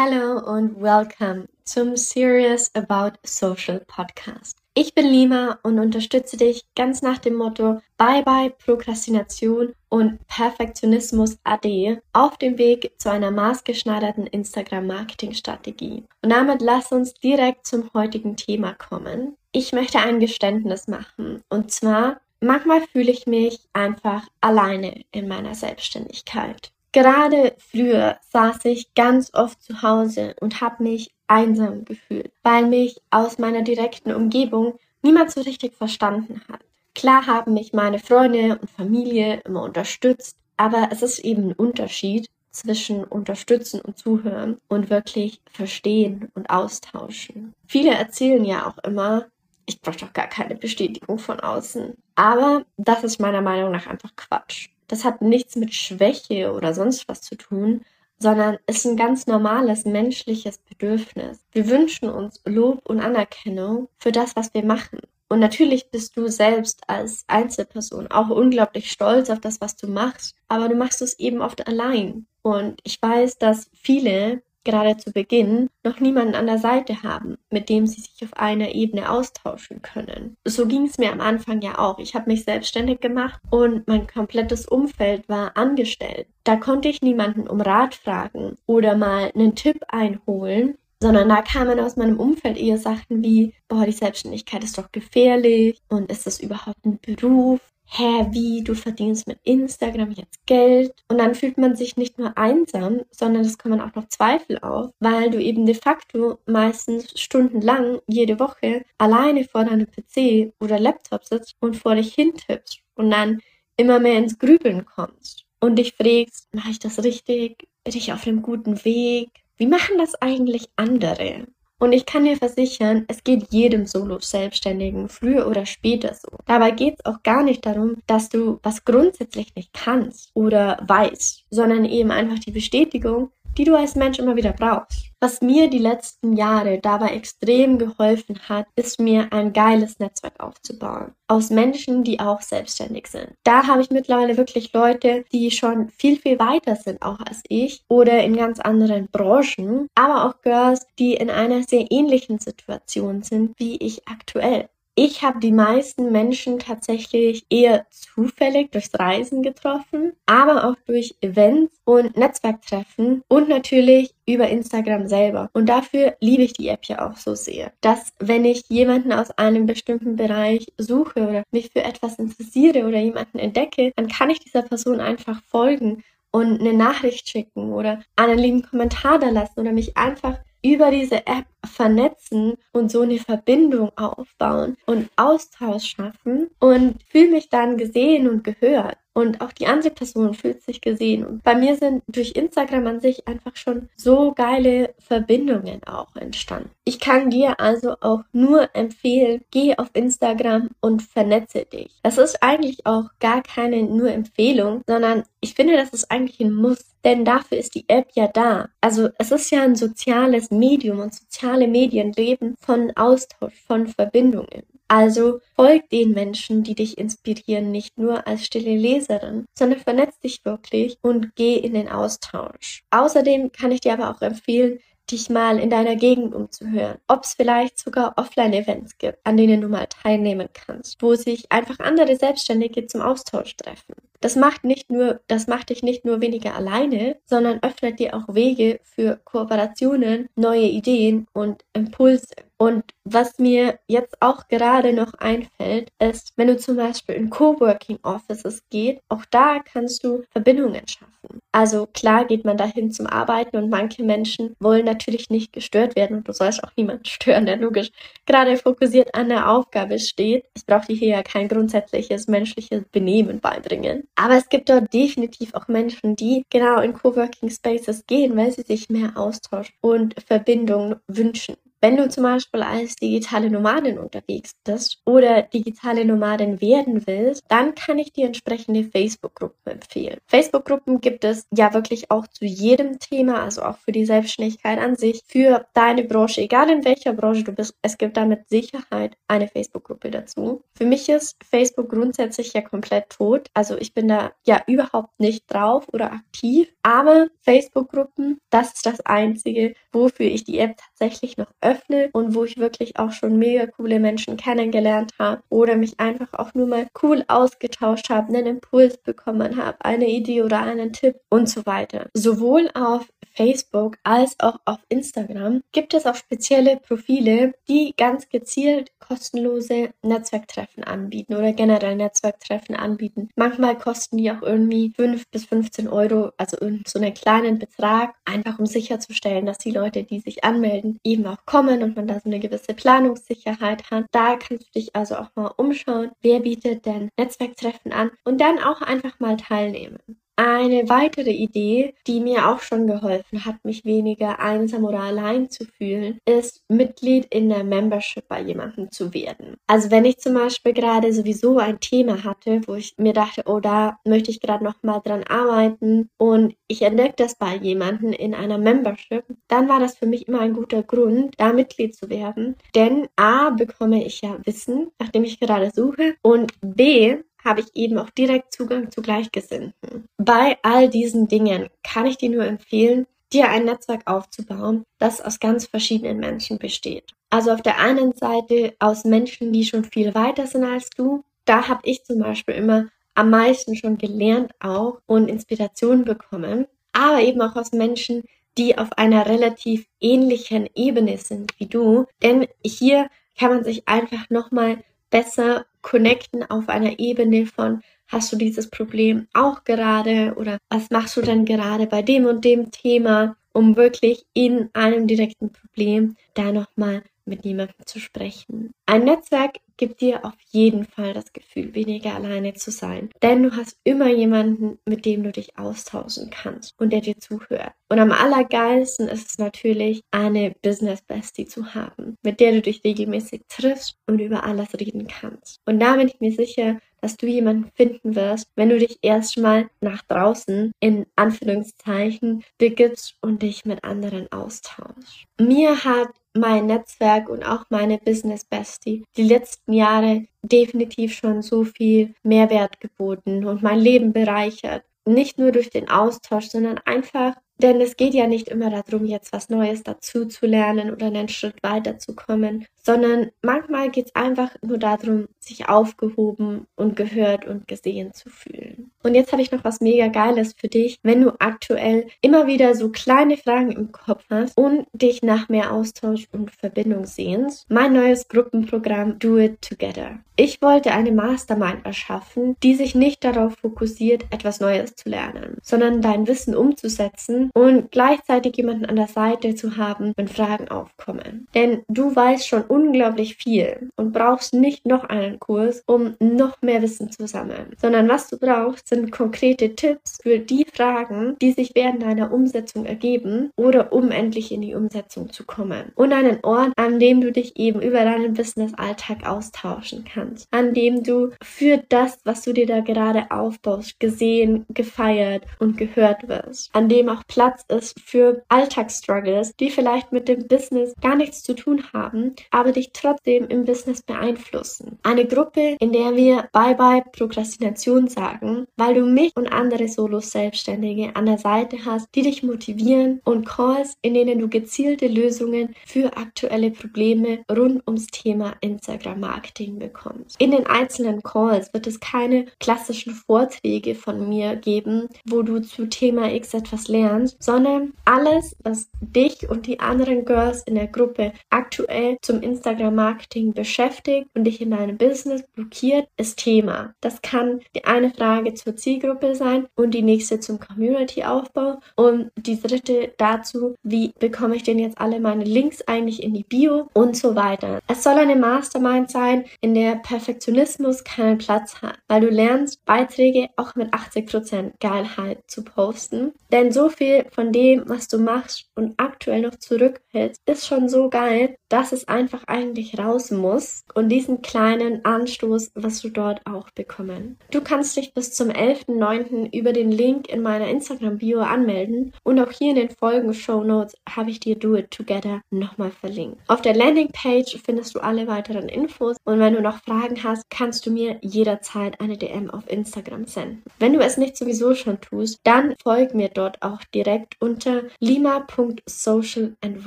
Hello und welcome zum Serious About Social Podcast. Ich bin Lima und unterstütze dich ganz nach dem Motto Bye bye Prokrastination und Perfektionismus AD auf dem Weg zu einer maßgeschneiderten Instagram-Marketing-Strategie. Und damit lass uns direkt zum heutigen Thema kommen. Ich möchte ein Geständnis machen und zwar manchmal fühle ich mich einfach alleine in meiner Selbstständigkeit. Gerade früher saß ich ganz oft zu Hause und habe mich einsam gefühlt, weil mich aus meiner direkten Umgebung niemand so richtig verstanden hat. Klar haben mich meine Freunde und Familie immer unterstützt, aber es ist eben ein Unterschied zwischen unterstützen und zuhören und wirklich verstehen und austauschen. Viele erzählen ja auch immer, ich brauche doch gar keine Bestätigung von außen. Aber das ist meiner Meinung nach einfach Quatsch das hat nichts mit Schwäche oder sonst was zu tun, sondern ist ein ganz normales menschliches Bedürfnis. Wir wünschen uns Lob und Anerkennung für das, was wir machen. Und natürlich bist du selbst als Einzelperson auch unglaublich stolz auf das, was du machst, aber du machst es eben oft allein. Und ich weiß, dass viele gerade zu Beginn noch niemanden an der Seite haben, mit dem sie sich auf einer Ebene austauschen können. So ging es mir am Anfang ja auch. Ich habe mich selbstständig gemacht und mein komplettes Umfeld war angestellt. Da konnte ich niemanden um Rat fragen oder mal einen Tipp einholen, sondern da kamen aus meinem Umfeld eher Sachen wie, boah, die Selbstständigkeit ist doch gefährlich und ist das überhaupt ein Beruf? Hä, wie, du verdienst mit Instagram jetzt Geld. Und dann fühlt man sich nicht nur einsam, sondern es kommen auch noch Zweifel auf, weil du eben de facto meistens stundenlang jede Woche alleine vor deinem PC oder Laptop sitzt und vor dich hintippst und dann immer mehr ins Grübeln kommst und dich fragst, mache ich das richtig? Bin ich auf einem guten Weg? Wie machen das eigentlich andere? Und ich kann dir versichern, es geht jedem Solo-Selbstständigen früher oder später so. Dabei geht es auch gar nicht darum, dass du was grundsätzlich nicht kannst oder weißt, sondern eben einfach die Bestätigung, die du als Mensch immer wieder brauchst. Was mir die letzten Jahre dabei extrem geholfen hat, ist mir ein geiles Netzwerk aufzubauen. Aus Menschen, die auch selbstständig sind. Da habe ich mittlerweile wirklich Leute, die schon viel, viel weiter sind, auch als ich, oder in ganz anderen Branchen, aber auch Girls, die in einer sehr ähnlichen Situation sind wie ich aktuell. Ich habe die meisten Menschen tatsächlich eher zufällig durchs Reisen getroffen, aber auch durch Events und Netzwerktreffen und natürlich über Instagram selber. Und dafür liebe ich die App ja auch so sehr, dass wenn ich jemanden aus einem bestimmten Bereich suche oder mich für etwas interessiere oder jemanden entdecke, dann kann ich dieser Person einfach folgen und eine Nachricht schicken oder einen lieben Kommentar da lassen oder mich einfach über diese App vernetzen und so eine Verbindung aufbauen und Austausch schaffen und fühle mich dann gesehen und gehört. Und auch die andere Person fühlt sich gesehen. Und bei mir sind durch Instagram an sich einfach schon so geile Verbindungen auch entstanden. Ich kann dir also auch nur empfehlen, geh auf Instagram und vernetze dich. Das ist eigentlich auch gar keine nur Empfehlung, sondern ich finde, das ist eigentlich ein Muss. Denn dafür ist die App ja da. Also es ist ja ein soziales Medium und soziale Medien leben von Austausch, von Verbindungen. Also folg den Menschen, die dich inspirieren, nicht nur als stille Leserin, sondern vernetz dich wirklich und geh in den Austausch. Außerdem kann ich dir aber auch empfehlen, dich mal in deiner Gegend umzuhören, ob es vielleicht sogar Offline-Events gibt, an denen du mal teilnehmen kannst, wo sich einfach andere Selbstständige zum Austausch treffen. Das macht nicht nur, das macht dich nicht nur weniger alleine, sondern öffnet dir auch Wege für Kooperationen, neue Ideen und Impulse. Und was mir jetzt auch gerade noch einfällt, ist, wenn du zum Beispiel in Coworking Offices geht, auch da kannst du Verbindungen schaffen. Also klar geht man dahin zum Arbeiten und manche Menschen wollen natürlich nicht gestört werden und du sollst auch niemanden stören, der logisch gerade fokussiert an der Aufgabe steht. Ich brauche dir hier ja kein grundsätzliches menschliches Benehmen beibringen. Aber es gibt dort definitiv auch Menschen, die genau in Coworking Spaces gehen, weil sie sich mehr Austausch und Verbindung wünschen. Wenn du zum Beispiel als digitale Nomadin unterwegs bist oder digitale Nomadin werden willst, dann kann ich dir entsprechende Facebook-Gruppen empfehlen. Facebook-Gruppen gibt es ja wirklich auch zu jedem Thema, also auch für die Selbstständigkeit an sich, für deine Branche, egal in welcher Branche du bist. Es gibt da mit Sicherheit eine Facebook-Gruppe dazu. Für mich ist Facebook grundsätzlich ja komplett tot. Also ich bin da ja überhaupt nicht drauf oder aktiv. Aber Facebook-Gruppen, das ist das Einzige, wofür ich die App tatsächlich noch öffne und wo ich wirklich auch schon mega coole Menschen kennengelernt habe oder mich einfach auch nur mal cool ausgetauscht habe, einen Impuls bekommen habe, eine Idee oder einen Tipp und so weiter. Sowohl auf Facebook als auch auf Instagram gibt es auch spezielle Profile, die ganz gezielt kostenlose Netzwerktreffen anbieten oder generell Netzwerktreffen anbieten. Manchmal kosten die auch irgendwie 5 bis 15 Euro, also so einen kleinen Betrag, einfach um sicherzustellen, dass die Leute, die sich anmelden, eben auch kommen und man da so eine gewisse Planungssicherheit hat. Da kannst du dich also auch mal umschauen, wer bietet denn Netzwerktreffen an und dann auch einfach mal teilnehmen. Eine weitere Idee, die mir auch schon geholfen hat, mich weniger einsam oder allein zu fühlen, ist Mitglied in der Membership bei jemandem zu werden. Also wenn ich zum Beispiel gerade sowieso ein Thema hatte, wo ich mir dachte, oh, da möchte ich gerade noch mal dran arbeiten und ich entdecke das bei jemandem in einer Membership, dann war das für mich immer ein guter Grund, da Mitglied zu werden. Denn A, bekomme ich ja Wissen, nachdem ich gerade suche und B, habe ich eben auch direkt Zugang zu Gleichgesinnten. Bei all diesen Dingen kann ich dir nur empfehlen, dir ein Netzwerk aufzubauen, das aus ganz verschiedenen Menschen besteht. Also auf der einen Seite aus Menschen, die schon viel weiter sind als du. Da habe ich zum Beispiel immer am meisten schon gelernt auch und Inspiration bekommen. Aber eben auch aus Menschen, die auf einer relativ ähnlichen Ebene sind wie du. Denn hier kann man sich einfach nochmal besser connecten auf einer Ebene von, hast du dieses Problem auch gerade oder was machst du denn gerade bei dem und dem Thema, um wirklich in einem direkten Problem da nochmal mit jemandem zu sprechen. Ein Netzwerk gibt dir auf jeden Fall das Gefühl, weniger alleine zu sein. Denn du hast immer jemanden, mit dem du dich austauschen kannst und der dir zuhört. Und am allergeilsten ist es natürlich, eine Business Bestie zu haben, mit der du dich regelmäßig triffst und über alles reden kannst. Und da bin ich mir sicher, dass du jemanden finden wirst, wenn du dich erstmal nach draußen in Anführungszeichen begibst und dich mit anderen austauschst. Mir hat mein Netzwerk und auch meine Business Bestie die letzten Jahre definitiv schon so viel Mehrwert geboten und mein Leben bereichert. Nicht nur durch den Austausch, sondern einfach denn es geht ja nicht immer darum, jetzt was Neues dazu zu lernen oder einen Schritt weiterzukommen, sondern manchmal geht es einfach nur darum, sich aufgehoben und gehört und gesehen zu fühlen. Und jetzt habe ich noch was mega Geiles für dich, wenn du aktuell immer wieder so kleine Fragen im Kopf hast und dich nach mehr Austausch und Verbindung sehnst. Mein neues Gruppenprogramm Do It Together. Ich wollte eine Mastermind erschaffen, die sich nicht darauf fokussiert, etwas Neues zu lernen, sondern dein Wissen umzusetzen und gleichzeitig jemanden an der Seite zu haben, wenn Fragen aufkommen. Denn du weißt schon unglaublich viel und brauchst nicht noch einen Kurs, um noch mehr Wissen zu sammeln, sondern was du brauchst, sind konkrete Tipps für die Fragen, die sich während deiner Umsetzung ergeben oder um endlich in die Umsetzung zu kommen. Und einen Ort, an dem du dich eben über deinen Business-Alltag austauschen kannst an dem du für das, was du dir da gerade aufbaust, gesehen, gefeiert und gehört wirst, an dem auch Platz ist für Alltagsstruggles, die vielleicht mit dem Business gar nichts zu tun haben, aber dich trotzdem im Business beeinflussen. Eine Gruppe, in der wir Bye-bye Prokrastination sagen, weil du mich und andere Solo-Selbstständige an der Seite hast, die dich motivieren und Calls, in denen du gezielte Lösungen für aktuelle Probleme rund ums Thema Instagram-Marketing bekommst bekommst. In den einzelnen Calls wird es keine klassischen Vorträge von mir geben, wo du zu Thema X etwas lernst, sondern alles, was dich und die anderen Girls in der Gruppe aktuell zum Instagram-Marketing beschäftigt und dich in deinem Business blockiert, ist Thema. Das kann die eine Frage zur Zielgruppe sein und die nächste zum Community-Aufbau und die dritte dazu, wie bekomme ich denn jetzt alle meine Links eigentlich in die Bio und so weiter. Es soll eine Mastermind sein, in der Perfektionismus keinen Platz hat, weil du lernst, Beiträge auch mit 80% Geilheit zu posten. Denn so viel Von dem, was du machst und aktuell noch zurückhältst, ist schon so geil, dass es einfach eigentlich raus muss und diesen kleinen Anstoß, was du dort auch bekommen. Du kannst dich bis zum 11.09. über den Link in meiner Instagram-Bio anmelden und auch hier in den Folgen-Show Notes habe ich dir Do It Together nochmal verlinkt. Auf der Landingpage findest du alle weiteren Infos und wenn du noch Fragen hast, kannst du mir jederzeit eine DM auf Instagram senden. Wenn du es nicht sowieso schon tust, dann folg mir dort auch direkt unter lima.social and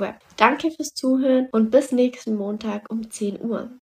web. Danke fürs Zuhören und bis nächsten Montag um 10 Uhr.